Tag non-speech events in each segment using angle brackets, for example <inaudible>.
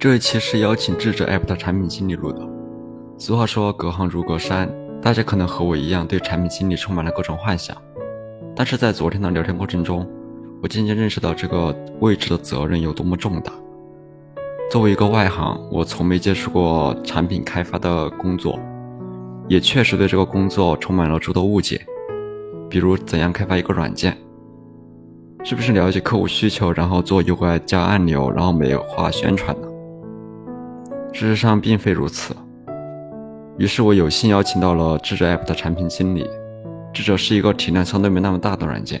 这一期是邀请智者 App 的产品经理录的。俗话说隔行如隔山，大家可能和我一样对产品经理充满了各种幻想。但是在昨天的聊天过程中，我渐渐认识到这个位置的责任有多么重大。作为一个外行，我从没接触过产品开发的工作，也确实对这个工作充满了诸多误解。比如怎样开发一个软件，是不是了解客户需求，然后做 UI 加按钮，然后美化宣传呢？事实上并非如此。于是我有幸邀请到了智者 App 的产品经理。智者是一个体量相对没那么大的软件，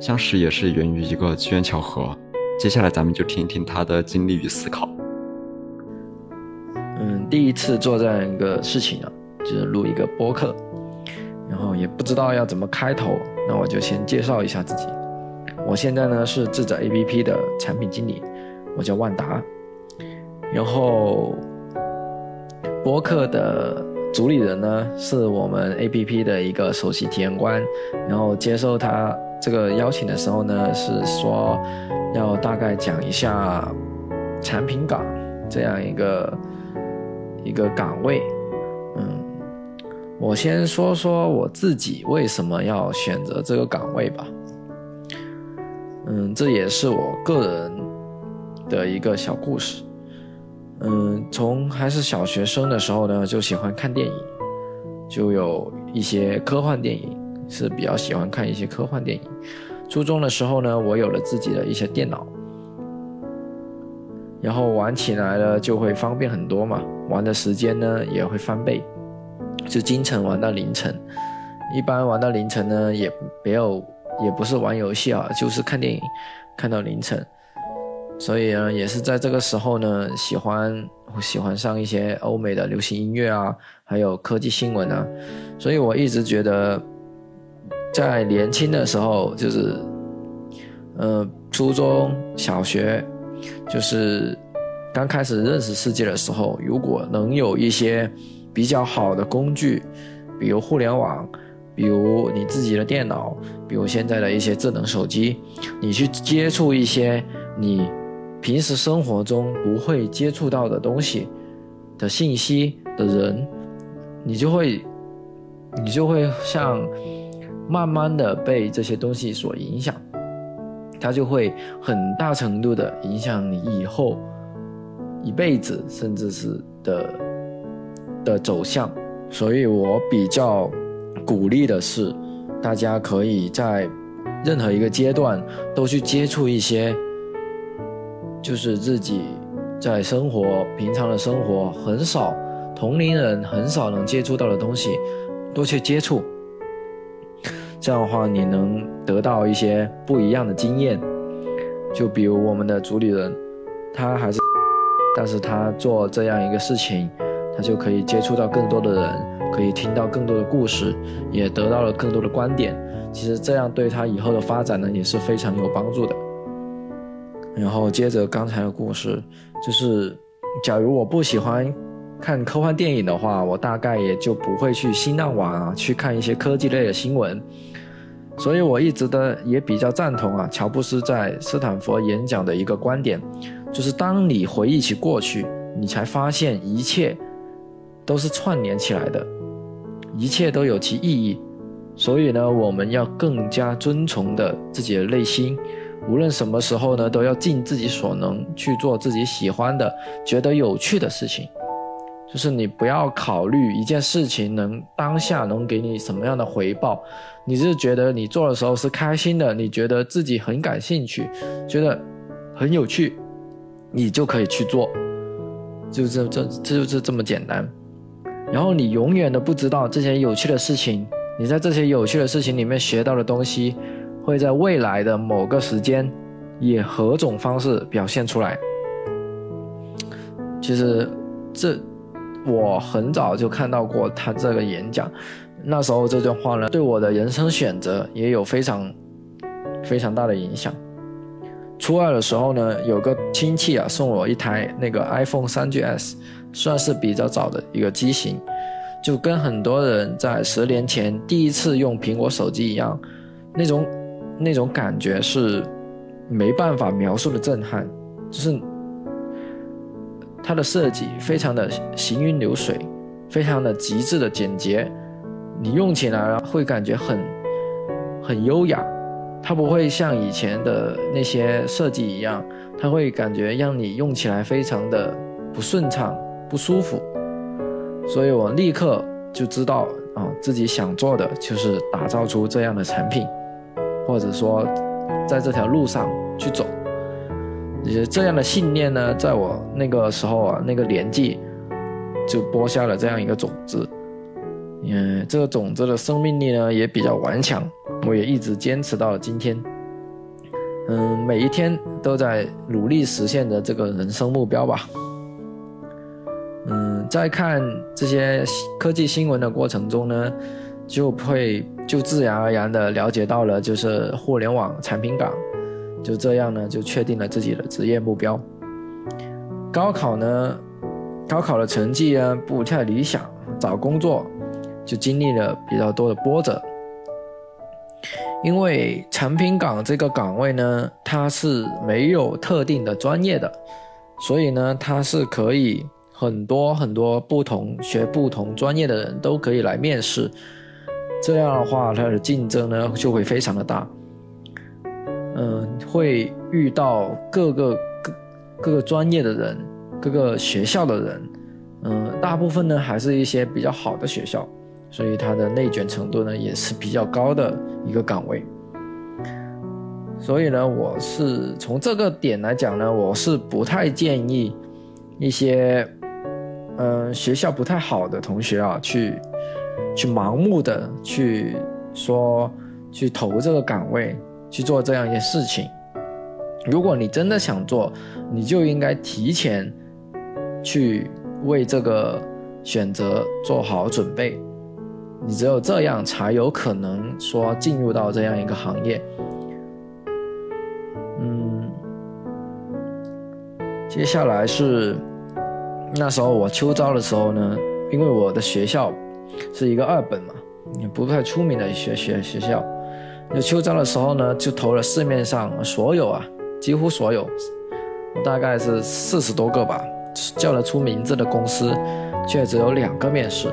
相识也是源于一个机缘巧合。接下来咱们就听一听他的经历与思考。嗯，第一次做这样一个事情啊，就是录一个播客，然后也不知道要怎么开头，那我就先介绍一下自己。我现在呢是智者 APP 的产品经理，我叫万达。然后，播客的主理人呢是我们 APP 的一个首席体验官。然后接受他这个邀请的时候呢，是说要大概讲一下产品岗这样一个一个岗位。嗯，我先说说我自己为什么要选择这个岗位吧。嗯，这也是我个人的一个小故事。嗯，从还是小学生的时候呢，就喜欢看电影，就有一些科幻电影是比较喜欢看一些科幻电影。初中的时候呢，我有了自己的一些电脑，然后玩起来了就会方便很多嘛，玩的时间呢也会翻倍，就经常玩到凌晨。一般玩到凌晨呢，也没有，也不是玩游戏啊，就是看电影，看到凌晨。所以呢，也是在这个时候呢，喜欢喜欢上一些欧美的流行音乐啊，还有科技新闻啊。所以我一直觉得，在年轻的时候，就是，呃，初中小学，就是刚开始认识世界的时候，如果能有一些比较好的工具，比如互联网，比如你自己的电脑，比如现在的一些智能手机，你去接触一些你。平时生活中不会接触到的东西的信息的人，你就会，你就会像慢慢的被这些东西所影响，它就会很大程度的影响你以后一辈子，甚至是的的走向。所以我比较鼓励的是，大家可以在任何一个阶段都去接触一些。就是自己在生活平常的生活很少，同龄人很少能接触到的东西，多去接触。这样的话，你能得到一些不一样的经验。就比如我们的主理人，他还是，但是他做这样一个事情，他就可以接触到更多的人，可以听到更多的故事，也得到了更多的观点。其实这样对他以后的发展呢，也是非常有帮助的。然后接着刚才的故事，就是假如我不喜欢看科幻电影的话，我大概也就不会去新浪网啊去看一些科技类的新闻。所以我一直的也比较赞同啊，乔布斯在斯坦福演讲的一个观点，就是当你回忆起过去，你才发现一切都是串联起来的，一切都有其意义。所以呢，我们要更加遵从的自己的内心。无论什么时候呢，都要尽自己所能去做自己喜欢的、觉得有趣的事情。就是你不要考虑一件事情能当下能给你什么样的回报，你是觉得你做的时候是开心的，你觉得自己很感兴趣，觉得很有趣，你就可以去做，就这这这就是这么简单。然后你永远都不知道这些有趣的事情，你在这些有趣的事情里面学到的东西。会在未来的某个时间，以何种方式表现出来？其实，这我很早就看到过他这个演讲，那时候这段话呢，对我的人生选择也有非常非常大的影响。初二的时候呢，有个亲戚啊送我一台那个 iPhone 三 GS，算是比较早的一个机型，就跟很多人在十年前第一次用苹果手机一样，那种。那种感觉是没办法描述的震撼，就是它的设计非常的行云流水，非常的极致的简洁，你用起来会感觉很很优雅，它不会像以前的那些设计一样，它会感觉让你用起来非常的不顺畅、不舒服，所以我立刻就知道啊，自己想做的就是打造出这样的产品，或者说在这条路上去走。也这样的信念呢，在我那个时候啊，那个年纪，就播下了这样一个种子。嗯，这个种子的生命力呢也比较顽强，我也一直坚持到了今天。嗯，每一天都在努力实现着这个人生目标吧。嗯，在看这些科技新闻的过程中呢，就会就自然而然的了解到了，就是互联网产品岗。就这样呢，就确定了自己的职业目标。高考呢，高考的成绩呢不太理想，找工作就经历了比较多的波折。因为产品岗这个岗位呢，它是没有特定的专业的，所以呢，它是可以很多很多不同学不同专业的人都可以来面试。这样的话，它的竞争呢就会非常的大。嗯，会遇到各个各各个专业的人，各个学校的人，嗯，大部分呢还是一些比较好的学校，所以它的内卷程度呢也是比较高的一个岗位。所以呢，我是从这个点来讲呢，我是不太建议一些嗯学校不太好的同学啊，去去盲目的去说去投这个岗位。去做这样一件事情，如果你真的想做，你就应该提前去为这个选择做好准备。你只有这样，才有可能说进入到这样一个行业。嗯，接下来是那时候我秋招的时候呢，因为我的学校是一个二本嘛，也不太出名的学学学校。有秋招的时候呢，就投了市面上所有啊，几乎所有，大概是四十多个吧，叫得出名字的公司，却只有两个面试。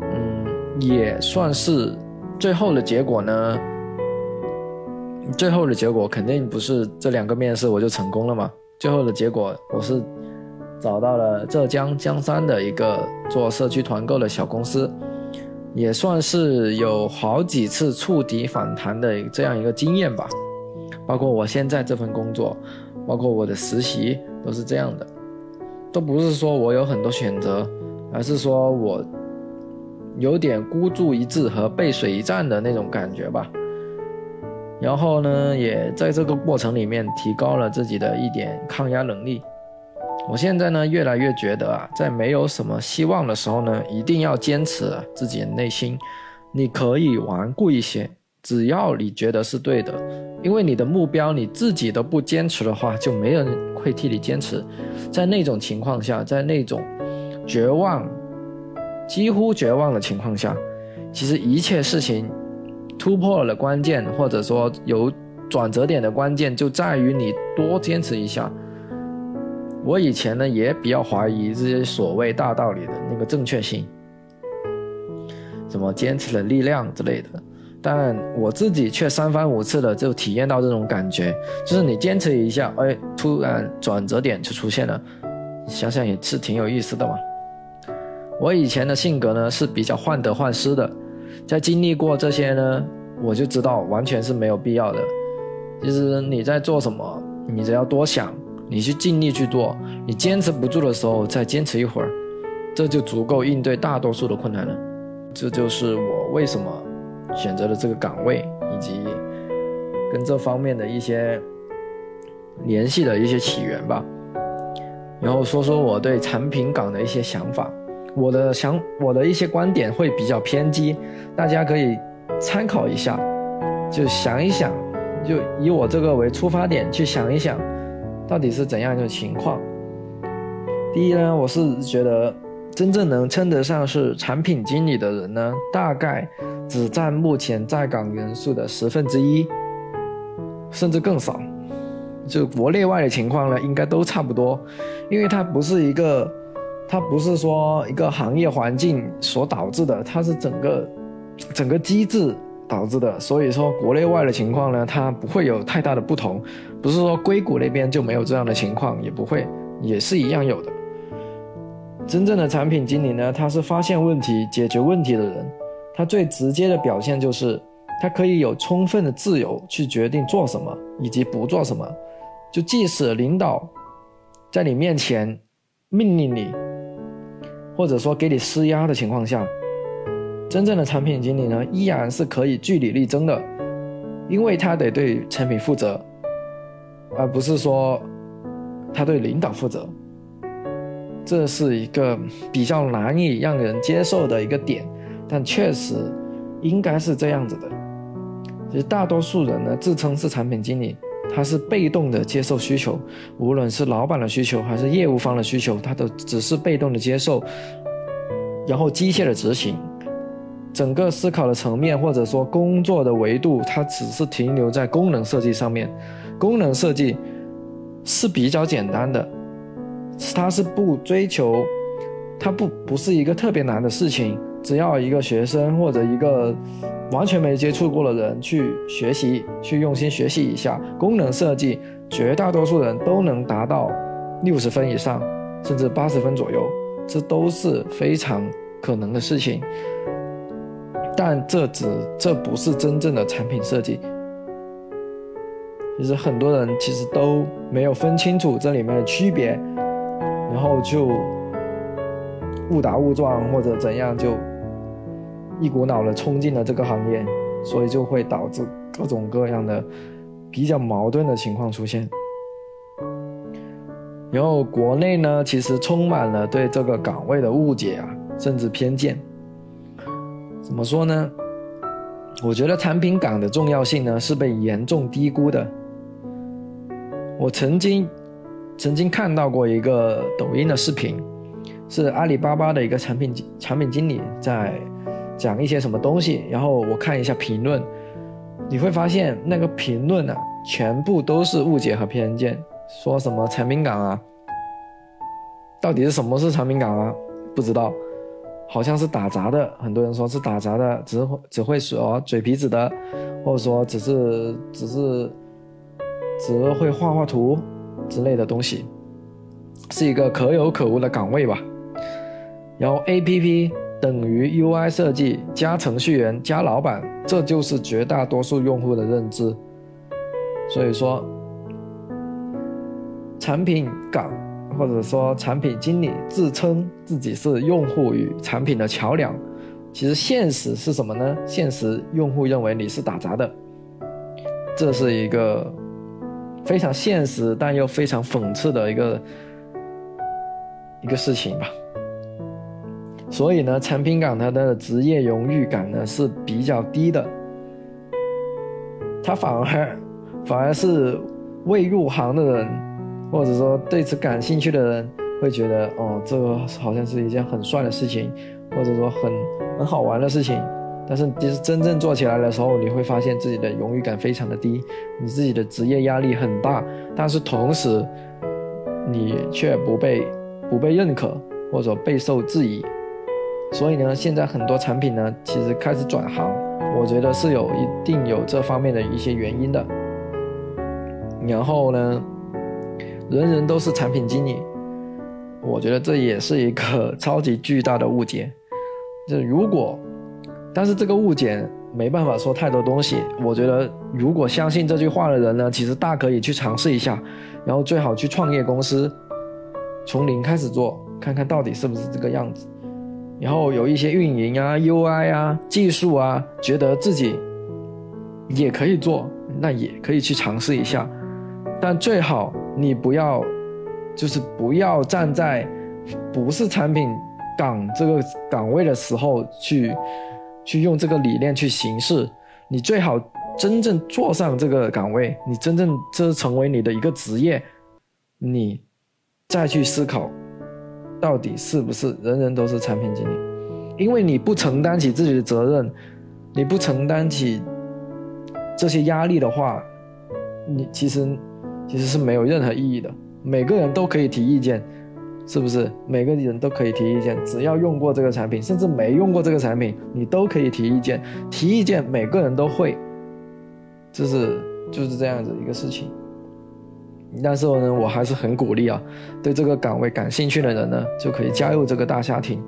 嗯，也算是最后的结果呢。最后的结果肯定不是这两个面试我就成功了嘛。最后的结果我是找到了浙江江山的一个做社区团购的小公司。也算是有好几次触底反弹的这样一个经验吧，包括我现在这份工作，包括我的实习都是这样的，都不是说我有很多选择，而是说我有点孤注一掷和背水一战的那种感觉吧。然后呢，也在这个过程里面提高了自己的一点抗压能力。我现在呢，越来越觉得啊，在没有什么希望的时候呢，一定要坚持自己的内心。你可以顽固一些，只要你觉得是对的，因为你的目标你自己都不坚持的话，就没人会替你坚持。在那种情况下，在那种绝望、几乎绝望的情况下，其实一切事情突破了关键，或者说有转折点的关键，就在于你多坚持一下。我以前呢也比较怀疑这些所谓大道理的那个正确性，什么坚持的力量之类的，但我自己却三番五次的就体验到这种感觉，就是你坚持一下，哎，突然转折点就出现了，想想也是挺有意思的嘛。我以前的性格呢是比较患得患失的，在经历过这些呢，我就知道完全是没有必要的。其实你在做什么，你只要多想。你去尽力去做，你坚持不住的时候再坚持一会儿，这就足够应对大多数的困难了。这就是我为什么选择了这个岗位，以及跟这方面的一些联系的一些起源吧。然后说说我对产品岗的一些想法，我的想我的一些观点会比较偏激，大家可以参考一下，就想一想，就以我这个为出发点去想一想。到底是怎样一种情况？第一呢，我是觉得真正能称得上是产品经理的人呢，大概只占目前在岗人数的十分之一，甚至更少。就国内外的情况呢，应该都差不多，因为它不是一个，它不是说一个行业环境所导致的，它是整个整个机制导致的，所以说国内外的情况呢，它不会有太大的不同，不是说硅谷那边就没有这样的情况，也不会，也是一样有的。真正的产品经理呢，他是发现问题、解决问题的人，他最直接的表现就是。他可以有充分的自由去决定做什么以及不做什么，就即使领导在你面前命令你，或者说给你施压的情况下，真正的产品经理呢依然是可以据理力争的，因为他得对产品负责，而不是说他对领导负责。这是一个比较难以让人接受的一个点，但确实应该是这样子的。其实大多数人呢，自称是产品经理，他是被动的接受需求，无论是老板的需求还是业务方的需求，他都只是被动的接受，然后机械的执行。整个思考的层面或者说工作的维度，它只是停留在功能设计上面。功能设计是比较简单的，它是不追求，它不不是一个特别难的事情。只要一个学生或者一个完全没接触过的人去学习，去用心学习一下功能设计，绝大多数人都能达到六十分以上，甚至八十分左右，这都是非常可能的事情。但这只这不是真正的产品设计。其实很多人其实都没有分清楚这里面的区别，然后就误打误撞或者怎样就。一股脑的冲进了这个行业，所以就会导致各种各样的比较矛盾的情况出现。然后国内呢，其实充满了对这个岗位的误解啊，甚至偏见。怎么说呢？我觉得产品岗的重要性呢是被严重低估的。我曾经曾经看到过一个抖音的视频，是阿里巴巴的一个产品产品经理在。讲一些什么东西，然后我看一下评论，你会发现那个评论啊，全部都是误解和偏见，说什么产品岗啊，到底是什么是产品岗啊？不知道，好像是打杂的，很多人说是打杂的，只会只会说嘴皮子的，或者说只是只是只会画画图之类的东西，是一个可有可无的岗位吧。然后 A P P。等于 UI 设计加程序员加老板，这就是绝大多数用户的认知。所以说，产品岗或者说产品经理自称自己是用户与产品的桥梁，其实现实是什么呢？现实用户认为你是打杂的，这是一个非常现实但又非常讽刺的一个一个事情吧。所以呢，产品岗它的职业荣誉感呢是比较低的，它反而反而是未入行的人，或者说对此感兴趣的人会觉得，哦，这个好像是一件很帅的事情，或者说很很好玩的事情。但是其实真正做起来的时候，你会发现自己的荣誉感非常的低，你自己的职业压力很大，但是同时你却不被不被认可，或者备受质疑。所以呢，现在很多产品呢，其实开始转行，我觉得是有一定有这方面的一些原因的。然后呢，人人都是产品经理，我觉得这也是一个 <laughs> 超级巨大的误解。就如果，但是这个误解没办法说太多东西。我觉得，如果相信这句话的人呢，其实大可以去尝试一下，然后最好去创业公司，从零开始做，看看到底是不是这个样子。然后有一些运营啊、UI 啊、技术啊，觉得自己也可以做，那也可以去尝试一下。但最好你不要，就是不要站在不是产品岗这个岗位的时候去去用这个理念去行事。你最好真正坐上这个岗位，你真正这成为你的一个职业，你再去思考。到底是不是人人都是产品经理？因为你不承担起自己的责任，你不承担起这些压力的话，你其实其实是没有任何意义的。每个人都可以提意见，是不是？每个人都可以提意见，只要用过这个产品，甚至没用过这个产品，你都可以提意见。提意见，每个人都会，就是就是这样子一个事情。但是呢，我还是很鼓励啊，对这个岗位感兴趣的人呢，就可以加入这个大家庭。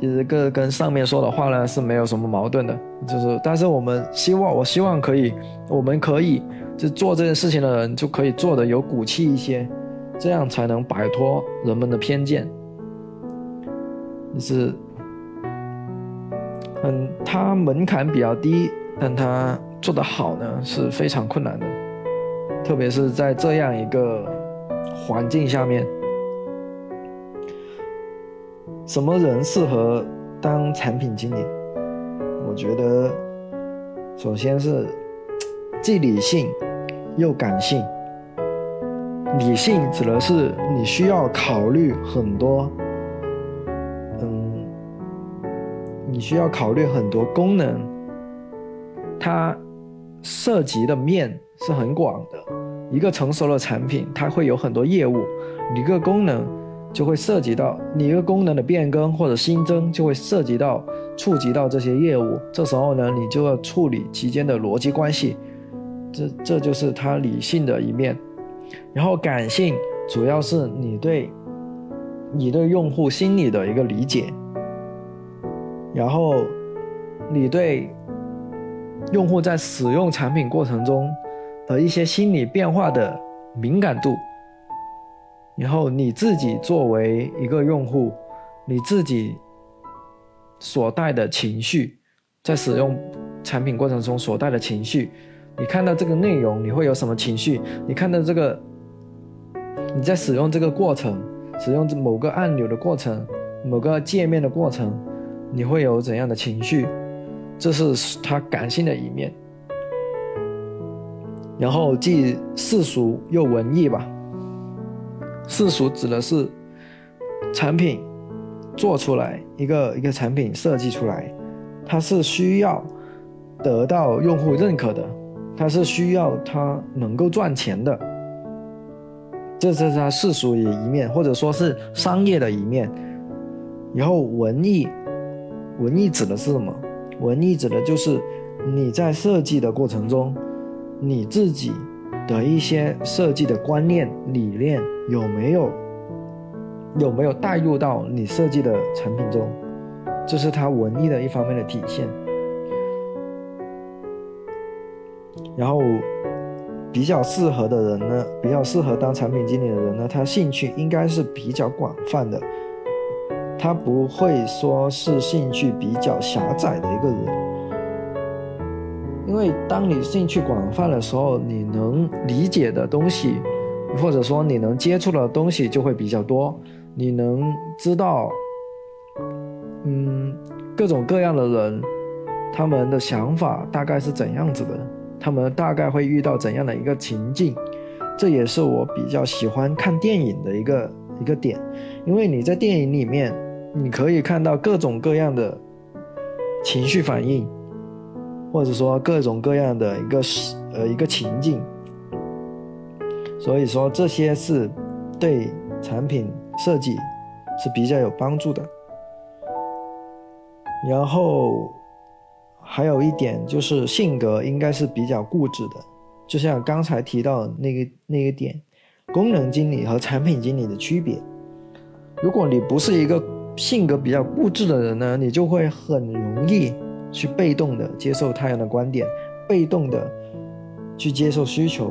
其实跟跟上面说的话呢是没有什么矛盾的，就是，但是我们希望，我希望可以，我们可以就做这件事情的人就可以做的有骨气一些，这样才能摆脱人们的偏见。就是，嗯，他门槛比较低，但他做得好呢是非常困难的。特别是在这样一个环境下面，什么人适合当产品经理？我觉得，首先是既理性又感性。理性指的是你需要考虑很多，嗯，你需要考虑很多功能，它涉及的面是很广的。一个成熟的产品，它会有很多业务，一个功能就会涉及到你一个功能的变更或者新增，就会涉及到触及到这些业务。这时候呢，你就要处理其间的逻辑关系，这这就是它理性的一面。然后感性主要是你对你对用户心理的一个理解，然后你对用户在使用产品过程中。的一些心理变化的敏感度，然后你自己作为一个用户，你自己所带的情绪，在使用产品过程中所带的情绪，你看到这个内容你会有什么情绪？你看到这个你在使用这个过程，使用某个按钮的过程，某个界面的过程，你会有怎样的情绪？这是他感性的一面。然后既世俗又文艺吧。世俗指的是产品做出来一个一个产品设计出来，它是需要得到用户认可的，它是需要它能够赚钱的，这是它世俗的一面，或者说是商业的一面。然后文艺，文艺指的是什么？文艺指的就是你在设计的过程中。你自己的一些设计的观念理念有没有有没有带入到你设计的产品中？这是它文艺的一方面的体现。然后比较适合的人呢，比较适合当产品经理的人呢，他兴趣应该是比较广泛的，他不会说是兴趣比较狭窄的一个人。因为当你兴趣广泛的时候，你能理解的东西，或者说你能接触的东西就会比较多。你能知道，嗯，各种各样的人，他们的想法大概是怎样子的，他们大概会遇到怎样的一个情境。这也是我比较喜欢看电影的一个一个点，因为你在电影里面，你可以看到各种各样的情绪反应。或者说各种各样的一个呃一个情境，所以说这些是对产品设计是比较有帮助的。然后还有一点就是性格应该是比较固执的，就像刚才提到那个那个点，功能经理和产品经理的区别。如果你不是一个性格比较固执的人呢，你就会很容易。去被动的接受他人的观点，被动的去接受需求，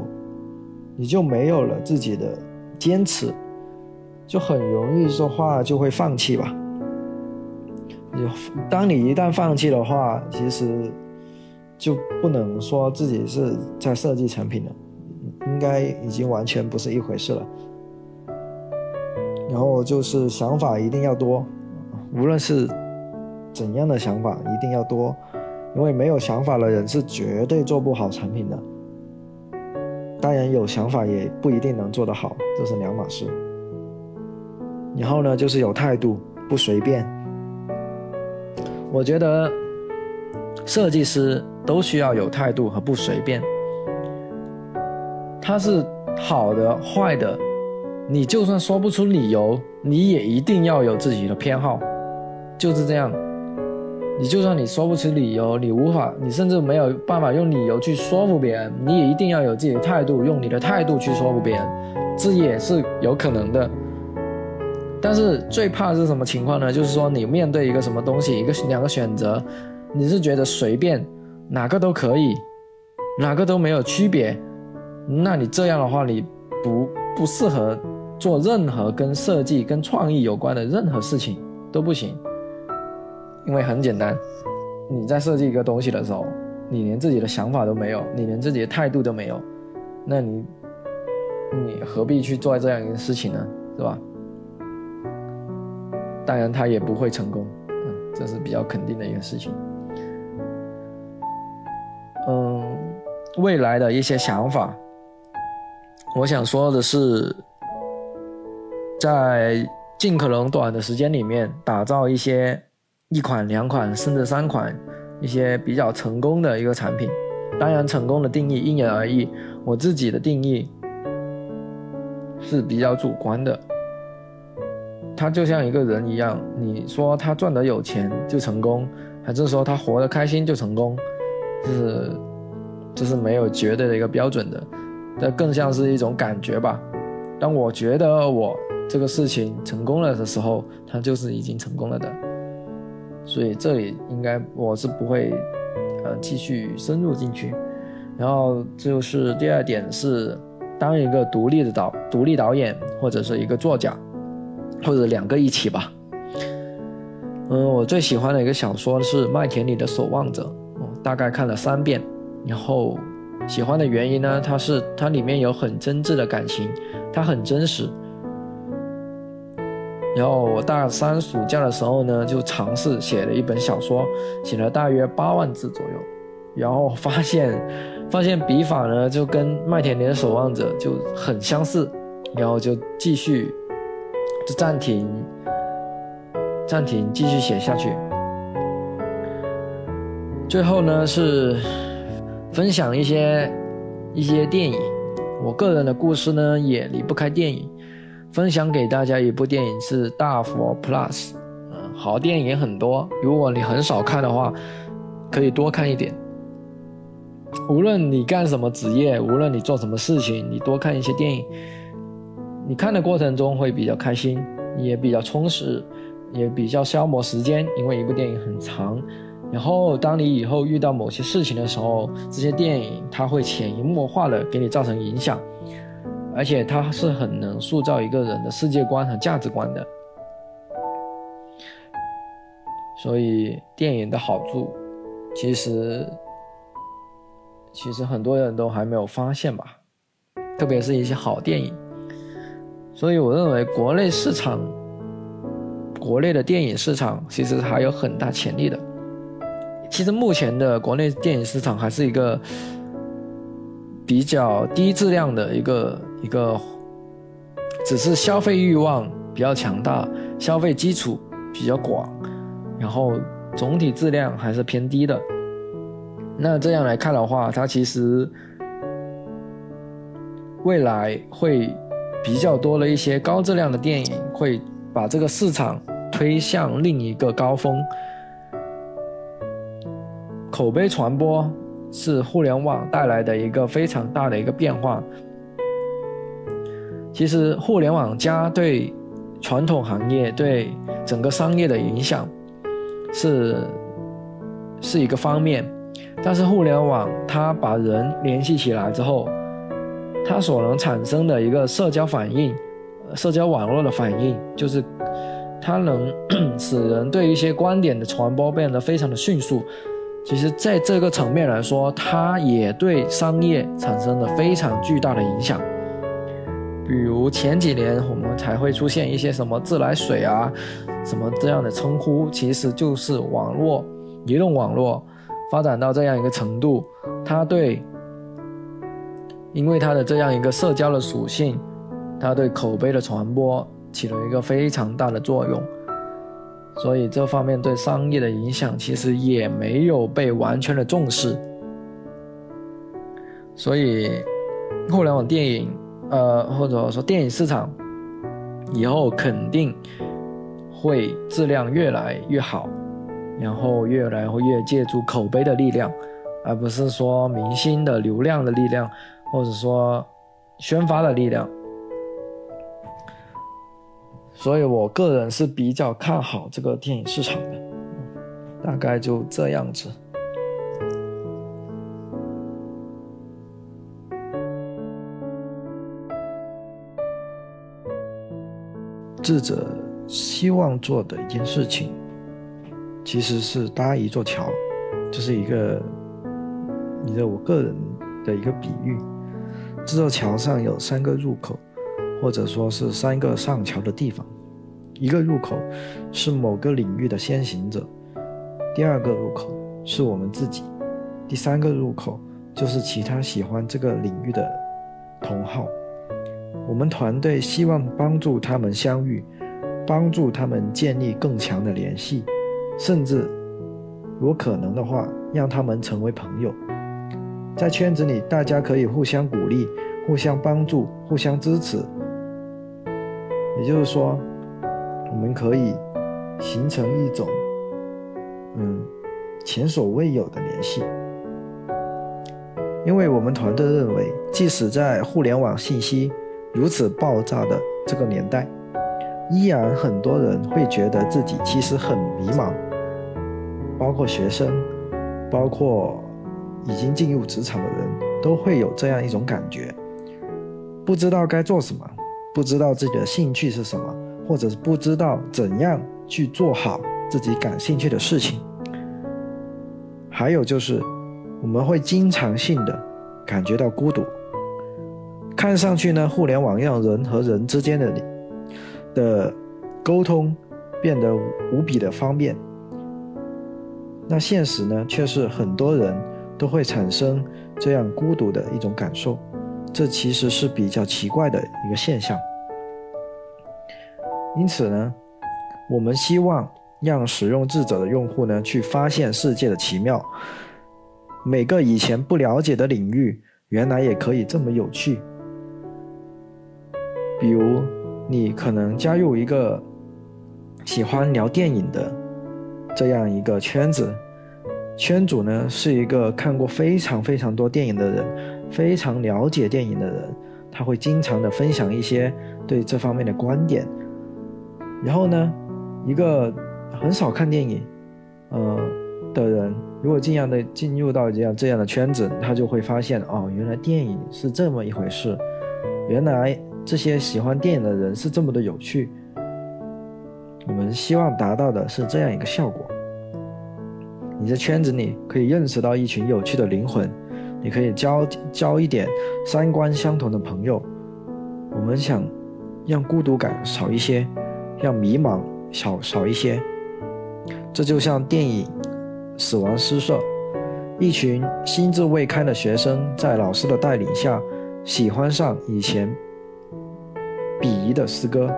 你就没有了自己的坚持，就很容易说话就会放弃吧。你当你一旦放弃的话，其实就不能说自己是在设计产品了，应该已经完全不是一回事了。然后就是想法一定要多，无论是。怎样的想法一定要多，因为没有想法的人是绝对做不好产品的。当然有想法也不一定能做得好，这是两码事。然后呢，就是有态度，不随便。我觉得设计师都需要有态度和不随便。他是好的、坏的，你就算说不出理由，你也一定要有自己的偏好，就是这样。你就算你说不出理由，你无法，你甚至没有办法用理由去说服别人，你也一定要有自己的态度，用你的态度去说服别人，这也是有可能的。但是最怕是什么情况呢？就是说你面对一个什么东西，一个两个选择，你是觉得随便哪个都可以，哪个都没有区别，那你这样的话，你不不适合做任何跟设计、跟创意有关的任何事情都不行。因为很简单，你在设计一个东西的时候，你连自己的想法都没有，你连自己的态度都没有，那你，你何必去做这样一件事情呢？是吧？当然，他也不会成功，嗯，这是比较肯定的一个事情。嗯，未来的一些想法，我想说的是，在尽可能短的时间里面打造一些。一款、两款，甚至三款，一些比较成功的一个产品。当然，成功的定义因人而异。我自己的定义是比较主观的。他就像一个人一样，你说他赚得有钱就成功，还是说他活得开心就成功？是，这是没有绝对的一个标准的。这更像是一种感觉吧。当我觉得我这个事情成功了的时候，他就是已经成功了的。所以这里应该我是不会，呃，继续深入进去。然后就是第二点是，当一个独立的导独立导演或者是一个作家，或者两个一起吧。嗯，我最喜欢的一个小说是《麦田里的守望者》，我大概看了三遍。然后喜欢的原因呢，它是它里面有很真挚的感情，它很真实。然后我大三暑假的时候呢，就尝试写了一本小说，写了大约八万字左右，然后发现，发现笔法呢就跟《麦田里的守望者》就很相似，然后就继续，就暂停，暂停，继续写下去。最后呢是分享一些一些电影，我个人的故事呢也离不开电影。分享给大家一部电影是《大佛 Plus》，嗯，好电影很多，如果你很少看的话，可以多看一点。无论你干什么职业，无论你做什么事情，你多看一些电影，你看的过程中会比较开心，也比较充实，也比较消磨时间，因为一部电影很长。然后当你以后遇到某些事情的时候，这些电影它会潜移默化的给你造成影响。而且它是很能塑造一个人的世界观和价值观的，所以电影的好处，其实其实很多人都还没有发现吧，特别是一些好电影。所以我认为国内市场，国内的电影市场其实还有很大潜力的。其实目前的国内电影市场还是一个。比较低质量的一个一个，只是消费欲望比较强大，消费基础比较广，然后总体质量还是偏低的。那这样来看的话，它其实未来会比较多的一些高质量的电影，会把这个市场推向另一个高峰，口碑传播。是互联网带来的一个非常大的一个变化。其实，互联网加对传统行业、对整个商业的影响是是一个方面，但是互联网它把人联系起来之后，它所能产生的一个社交反应、社交网络的反应，就是它能 <coughs> 使人对一些观点的传播变得非常的迅速。其实，在这个层面来说，它也对商业产生了非常巨大的影响。比如前几年，我们才会出现一些什么自来水啊，什么这样的称呼，其实就是网络、移动网络发展到这样一个程度，它对，因为它的这样一个社交的属性，它对口碑的传播起了一个非常大的作用。所以这方面对商业的影响其实也没有被完全的重视。所以，互联网电影呃，或者说电影市场以后肯定会质量越来越好，然后越来越借助口碑的力量，而不是说明星的流量的力量，或者说宣发的力量。所以我个人是比较看好这个电影市场的，大概就这样子。智者希望做的一件事情，其实是搭一座桥，这是一个，你的我个人的一个比喻。这座桥上有三个入口，或者说是三个上桥的地方。一个入口是某个领域的先行者，第二个入口是我们自己，第三个入口就是其他喜欢这个领域的同好。我们团队希望帮助他们相遇，帮助他们建立更强的联系，甚至如果可能的话，让他们成为朋友。在圈子里，大家可以互相鼓励、互相帮助、互相支持。也就是说，我们可以形成一种嗯前所未有的联系。因为我们团队认为，即使在互联网信息如此爆炸的这个年代，依然很多人会觉得自己其实很迷茫，包括学生，包括已经进入职场的人，都会有这样一种感觉，不知道该做什么，不知道自己的兴趣是什么，或者是不知道怎样去做好自己感兴趣的事情。还有就是，我们会经常性的感觉到孤独。看上去呢，互联网让人和人之间的的沟通变得无比的方便。那现实呢，却是很多人都会产生这样孤独的一种感受，这其实是比较奇怪的一个现象。因此呢，我们希望让使用智者的用户呢，去发现世界的奇妙，每个以前不了解的领域，原来也可以这么有趣。比如，你可能加入一个喜欢聊电影的这样一个圈子，圈主呢是一个看过非常非常多电影的人，非常了解电影的人，他会经常的分享一些对这方面的观点。然后呢，一个很少看电影，呃的人，如果这样的进入到这样这样的圈子，他就会发现哦，原来电影是这么一回事，原来。这些喜欢电影的人是这么的有趣，我们希望达到的是这样一个效果：你在圈子里可以认识到一群有趣的灵魂，你可以交交一点三观相同的朋友。我们想让孤独感少一些，让迷茫少少一些。这就像电影《死亡诗社》，一群心智未开的学生在老师的带领下，喜欢上以前。鄙夷的诗歌，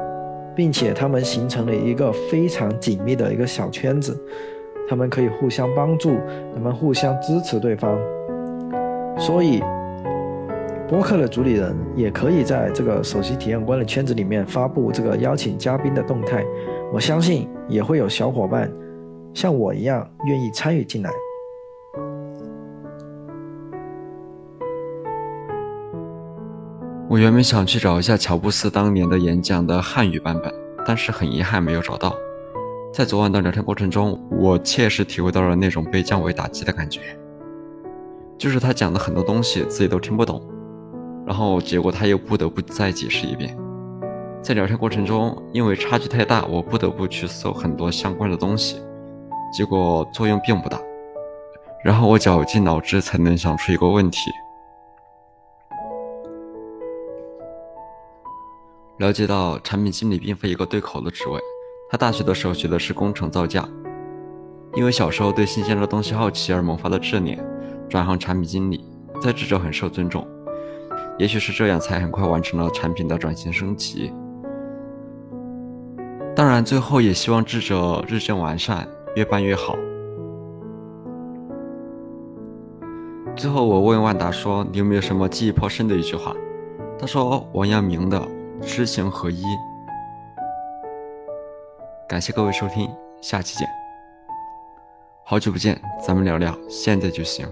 并且他们形成了一个非常紧密的一个小圈子，他们可以互相帮助，他们互相支持对方。所以，播客的主理人也可以在这个首席体验官的圈子里面发布这个邀请嘉宾的动态。我相信也会有小伙伴像我一样愿意参与进来。我原本想去找一下乔布斯当年的演讲的汉语版本，但是很遗憾没有找到。在昨晚的聊天过程中，我切实体会到了那种被降维打击的感觉，就是他讲的很多东西自己都听不懂，然后结果他又不得不再解释一遍。在聊天过程中，因为差距太大，我不得不去搜很多相关的东西，结果作用并不大。然后我绞尽脑汁才能想出一个问题。了解到产品经理并非一个对口的职位，他大学的时候学的是工程造价，因为小时候对新鲜的东西好奇而萌发的执念，转行产品经理，在智者很受尊重，也许是这样才很快完成了产品的转型升级。当然，最后也希望智者日臻完善，越办越好。最后，我问万达说：“你有没有什么记忆颇深的一句话？”他说王阳明的知行合一。感谢各位收听，下期见。好久不见，咱们聊聊现在就行。